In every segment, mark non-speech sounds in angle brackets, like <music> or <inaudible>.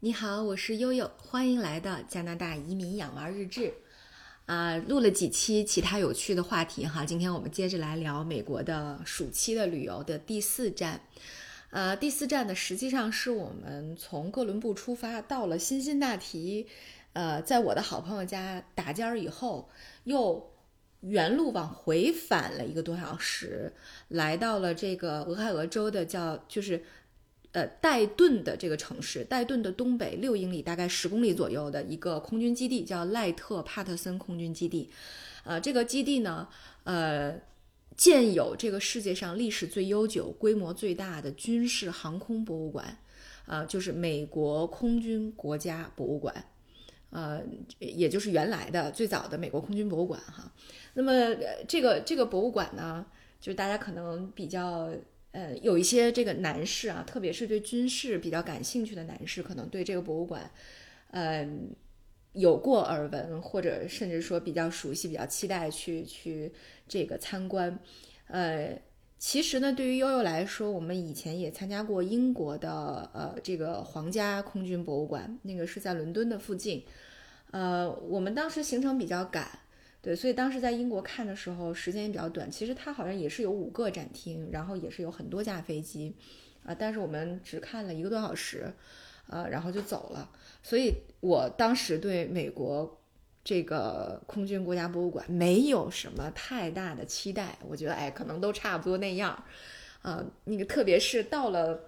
你好，我是悠悠，欢迎来到加拿大移民养娃日志。啊，录了几期其他有趣的话题哈，今天我们接着来聊美国的暑期的旅游的第四站。呃，第四站呢，实际上是我们从哥伦布出发，到了辛辛那提，呃，在我的好朋友家打尖儿以后，又原路往回返了一个多小时，来到了这个俄亥俄州的叫就是。呃，戴顿的这个城市，戴顿的东北六英里，大概十公里左右的一个空军基地，叫赖特帕特森空军基地。呃，这个基地呢，呃，建有这个世界上历史最悠久、规模最大的军事航空博物馆，呃，就是美国空军国家博物馆，呃，也就是原来的最早的美国空军博物馆哈。那么这个这个博物馆呢，就是大家可能比较。呃，有一些这个男士啊，特别是对军事比较感兴趣的男士，可能对这个博物馆，呃，有过耳闻，或者甚至说比较熟悉、比较期待去去这个参观。呃，其实呢，对于悠悠来说，我们以前也参加过英国的呃这个皇家空军博物馆，那个是在伦敦的附近。呃，我们当时行程比较赶。对，所以当时在英国看的时候，时间也比较短。其实它好像也是有五个展厅，然后也是有很多架飞机，啊，但是我们只看了一个多小时，呃，然后就走了。所以我当时对美国这个空军国家博物馆没有什么太大的期待，我觉得哎，可能都差不多那样，啊，那个特别是到了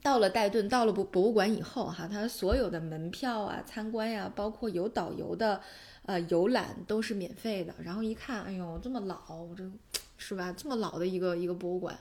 到了戴顿，到了博博物馆以后，哈，它所有的门票啊、参观呀，包括有导游的。呃，游览都是免费的。然后一看，哎呦，这么老，我这 <tsk> 是吧？这么老的一个一个博物馆，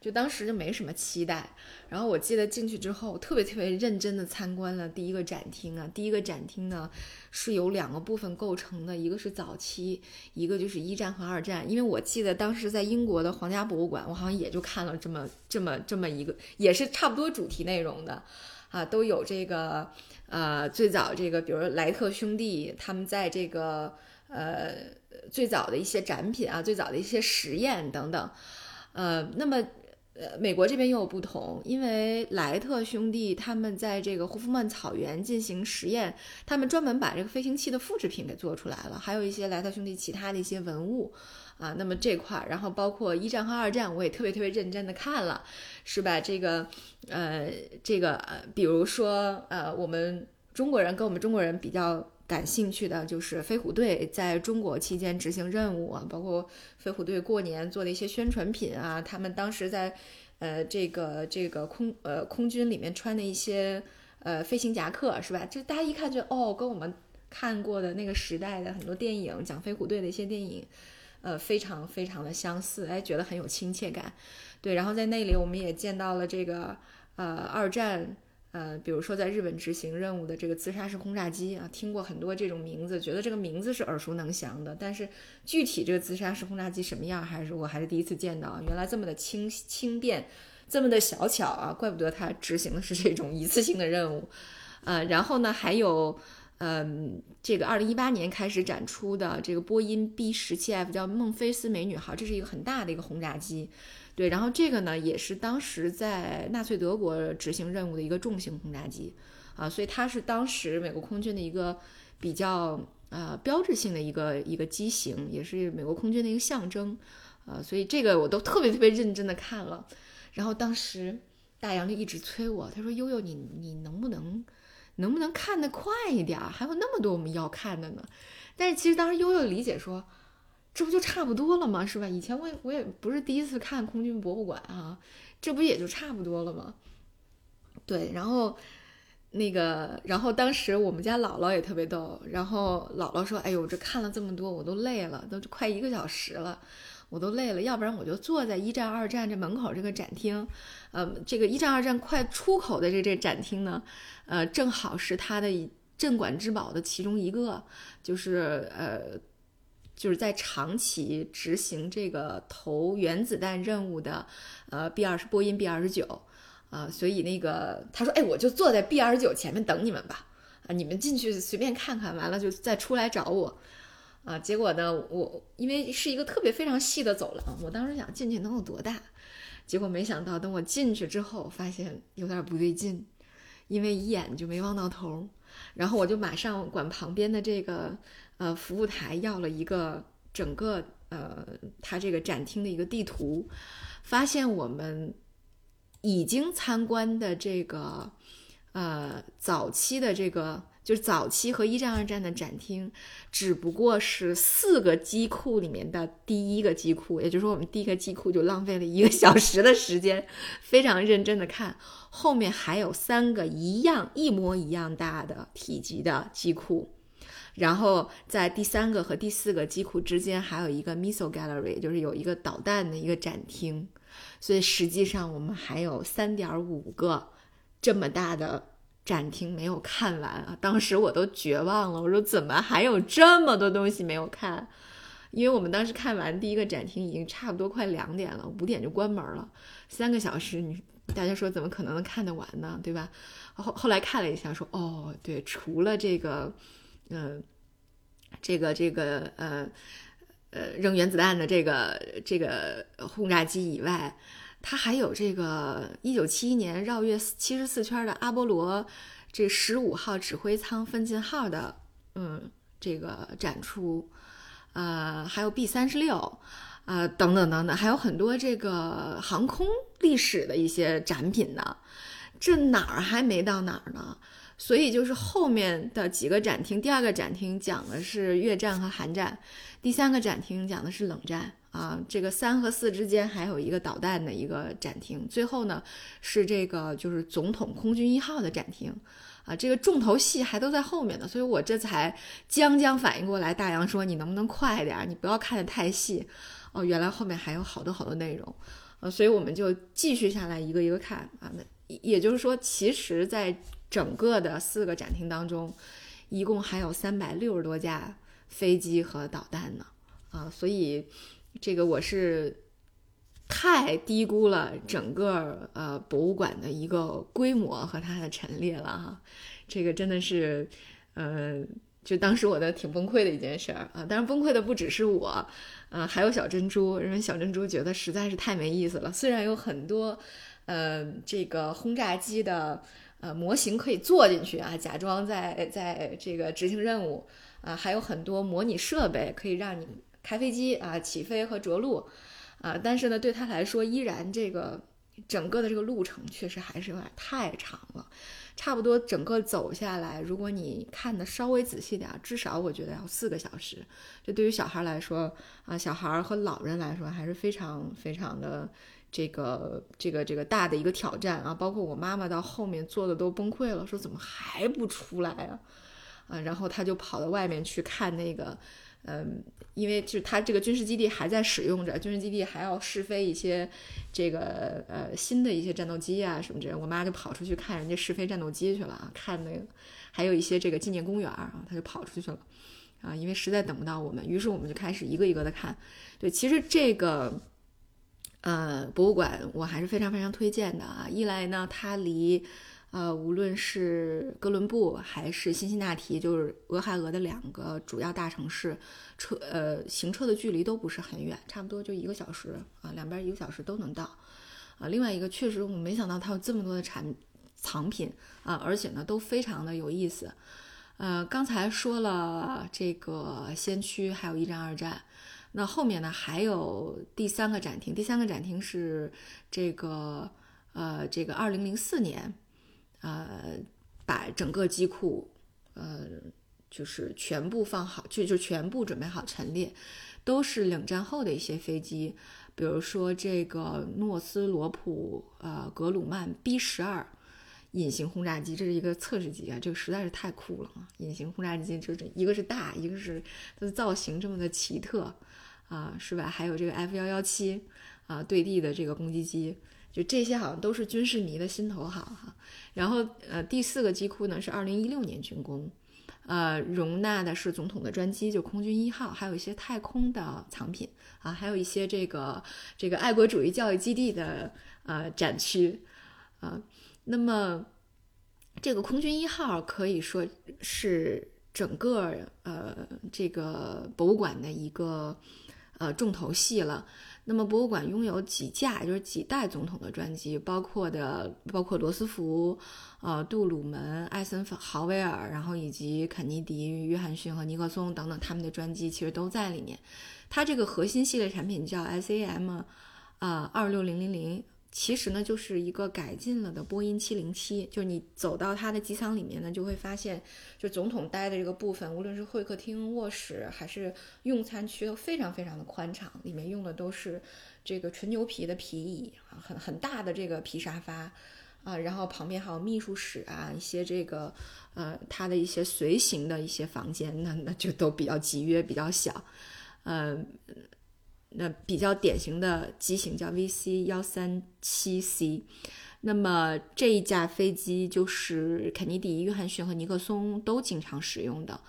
就当时就没什么期待。然后我记得进去之后，特别特别认真的参观了第一个展厅啊。第一个展厅呢是由两个部分构成的，一个是早期，一个就是一战和二战。因为我记得当时在英国的皇家博物馆，我好像也就看了这么这么这么一个，也是差不多主题内容的。啊，都有这个，呃，最早这个，比如莱特兄弟他们在这个，呃，最早的一些展品啊，最早的一些实验等等，呃，那么，呃，美国这边又有不同，因为莱特兄弟他们在这个霍夫曼草原进行实验，他们专门把这个飞行器的复制品给做出来了，还有一些莱特兄弟其他的一些文物。啊，那么这块儿，然后包括一战和二战，我也特别特别认真的看了，是吧？这个，呃，这个，呃，比如说，呃，我们中国人跟我们中国人比较感兴趣的就是飞虎队在中国期间执行任务啊，包括飞虎队过年做的一些宣传品啊，他们当时在，呃，这个这个空呃空军里面穿的一些呃飞行夹克，是吧？就大家一看就哦，跟我们看过的那个时代的很多电影讲飞虎队的一些电影。呃，非常非常的相似，哎，觉得很有亲切感，对。然后在那里，我们也见到了这个呃二战，呃，比如说在日本执行任务的这个自杀式轰炸机啊，听过很多这种名字，觉得这个名字是耳熟能详的，但是具体这个自杀式轰炸机什么样，还是我还是第一次见到，原来这么的轻轻便，这么的小巧啊，怪不得它执行的是这种一次性的任务，呃，然后呢还有。嗯，这个二零一八年开始展出的这个波音 B 十七 F 叫孟菲斯美女号，这是一个很大的一个轰炸机，对，然后这个呢也是当时在纳粹德国执行任务的一个重型轰炸机，啊，所以它是当时美国空军的一个比较呃标志性的一个一个机型，也是美国空军的一个象征，啊，所以这个我都特别特别认真的看了，然后当时大洋就一直催我，他说悠悠你你能不能。能不能看得快一点？还有那么多我们要看的呢。但是其实当时悠悠理解说，这不就差不多了吗？是吧？以前我也我也不是第一次看空军博物馆啊，这不也就差不多了吗？对，然后那个，然后当时我们家姥姥也特别逗，然后姥姥说：“哎呦，这看了这么多，我都累了，都快一个小时了。”我都累了，要不然我就坐在一战、二战这门口这个展厅，呃，这个一战、二战快出口的这这展厅呢，呃，正好是它的镇馆之宝的其中一个，就是呃，就是在长崎执行这个投原子弹任务的，呃，B 二十波音 B 二十九，啊，所以那个他说，哎，我就坐在 B 二十九前面等你们吧，啊，你们进去随便看看，完了就再出来找我。啊，结果呢，我因为是一个特别非常细的走廊，我当时想进去能有多大，结果没想到等我进去之后，发现有点不对劲，因为一眼就没望到头。然后我就马上管旁边的这个呃服务台要了一个整个呃它这个展厅的一个地图，发现我们已经参观的这个呃早期的这个。就是早期和一战、二战的展厅，只不过是四个机库里面的第一个机库，也就是说，我们第一个机库就浪费了一个小时的时间，非常认真的看。后面还有三个一样、一模一样大的体积的机库，然后在第三个和第四个机库之间还有一个 missile gallery，就是有一个导弹的一个展厅。所以实际上我们还有三点五个这么大的。展厅没有看完啊！当时我都绝望了，我说怎么还有这么多东西没有看？因为我们当时看完第一个展厅已经差不多快两点了，五点就关门了，三个小时，你大家说怎么可能能看得完呢？对吧？后后来看了一下，说哦，对，除了这个，嗯，这个这个呃呃扔原子弹的这个这个轰炸机以外。它还有这个一九七一年绕月七十四圈的阿波罗这十五号指挥舱奋进号的嗯这个展出，呃还有 B 三十六啊等等等等，还有很多这个航空历史的一些展品呢。这哪儿还没到哪儿呢？所以就是后面的几个展厅，第二个展厅讲的是越战和韩战，第三个展厅讲的是冷战。啊，这个三和四之间还有一个导弹的一个展厅，最后呢是这个就是总统空军一号的展厅，啊，这个重头戏还都在后面呢，所以我这才将将反应过来。大洋说：“你能不能快点？你不要看的太细。”哦，原来后面还有好多好多内容，呃，所以我们就继续下来一个一个看啊。那也就是说，其实在整个的四个展厅当中，一共还有三百六十多架飞机和导弹呢，啊，所以。这个我是太低估了整个呃博物馆的一个规模和它的陈列了哈，这个真的是，呃，就当时我的挺崩溃的一件事儿啊。当然崩溃的不只是我，呃，还有小珍珠，因为小珍珠觉得实在是太没意思了。虽然有很多呃这个轰炸机的呃模型可以坐进去啊，假装在在这个执行任务啊，还有很多模拟设备可以让你。开飞机啊，起飞和着陆，啊，但是呢，对他来说，依然这个整个的这个路程确实还是有点太长了。差不多整个走下来，如果你看的稍微仔细点，至少我觉得要四个小时。这对于小孩来说啊，小孩和老人来说还是非常非常的这个这个这个大的一个挑战啊。包括我妈妈到后面坐的都崩溃了，说怎么还不出来啊？啊，然后他就跑到外面去看那个。嗯，因为就是它这个军事基地还在使用着，军事基地还要试飞一些这个呃新的一些战斗机啊什么这，我妈就跑出去看人家试飞战斗机去了啊，看那个还有一些这个纪念公园啊，她就跑出去了啊，因为实在等不到我们，于是我们就开始一个一个的看。对，其实这个呃博物馆我还是非常非常推荐的啊，一来呢它离。呃，无论是哥伦布还是辛辛那提，就是俄亥俄的两个主要大城市，车呃行车的距离都不是很远，差不多就一个小时啊，两边一个小时都能到。啊，另外一个确实我没想到它有这么多的产藏品啊，而且呢都非常的有意思。呃，刚才说了这个先驱，还有一战、二战，那后面呢还有第三个展厅，第三个展厅是这个呃这个二零零四年。呃，把整个机库，呃，就是全部放好，就就全部准备好陈列，都是冷战后的一些飞机，比如说这个诺斯罗普呃格鲁曼 B 十二隐形轰炸机，这是一个测试机啊，这个实在是太酷了啊！隐形轰炸机就是一个是大，一个是它的造型这么的奇特啊，是吧？还有这个 F 幺幺七啊对地的这个攻击机。就这些好像都是军事迷的心头好哈，然后呃第四个机库呢是二零一六年竣工，呃容纳的是总统的专机就空军一号，还有一些太空的藏品啊，还有一些这个这个爱国主义教育基地的呃展区啊，那么这个空军一号可以说是整个呃这个博物馆的一个呃重头戏了。那么博物馆拥有几架，就是几代总统的专机，包括的包括罗斯福、呃杜鲁门、艾森豪威尔，然后以及肯尼迪、约翰逊和尼克松等等他们的专机，其实都在里面。它这个核心系列产品叫 SAM，啊二六零零零。其实呢，就是一个改进了的波音七零七。就是你走到它的机舱里面呢，就会发现，就总统待的这个部分，无论是会客厅、卧室还是用餐区，都非常非常的宽敞。里面用的都是这个纯牛皮的皮椅啊，很很大的这个皮沙发啊，然后旁边还有秘书室啊，一些这个呃，它的一些随行的一些房间，那那就都比较集约，比较小，嗯。那比较典型的机型叫 VC 幺三七 C，那么这一架飞机就是肯尼迪、约翰逊和尼克松都经常使用的，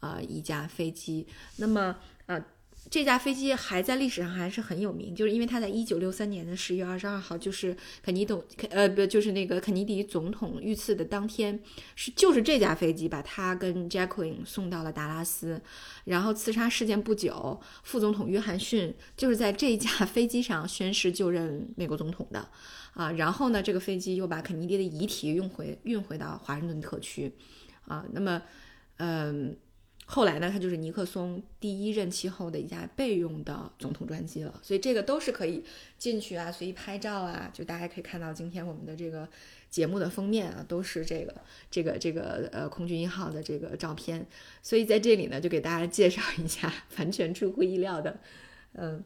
啊，一架飞机。那么，呃。这架飞机还在历史上还是很有名，就是因为它在一九六三年的十月二十二号，就是肯尼董呃不就是那个肯尼迪总统遇刺的当天，是就是这架飞机把他跟 Jacqueline 送到了达拉斯，然后刺杀事件不久，副总统约翰逊就是在这架飞机上宣誓就任美国总统的，啊，然后呢，这个飞机又把肯尼迪的遗体运回运回到华盛顿特区，啊，那么，嗯。后来呢，它就是尼克松第一任期后的一架备用的总统专机了，所以这个都是可以进去啊，随意拍照啊。就大家可以看到今天我们的这个节目的封面啊，都是这个这个这个呃空军一号的这个照片。所以在这里呢，就给大家介绍一下 <laughs> 完全出乎意料的，嗯。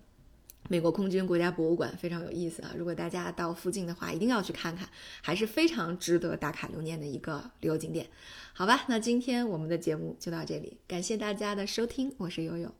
美国空军国家博物馆非常有意思啊！如果大家到附近的话，一定要去看看，还是非常值得打卡留念的一个旅游景点。好吧，那今天我们的节目就到这里，感谢大家的收听，我是悠悠。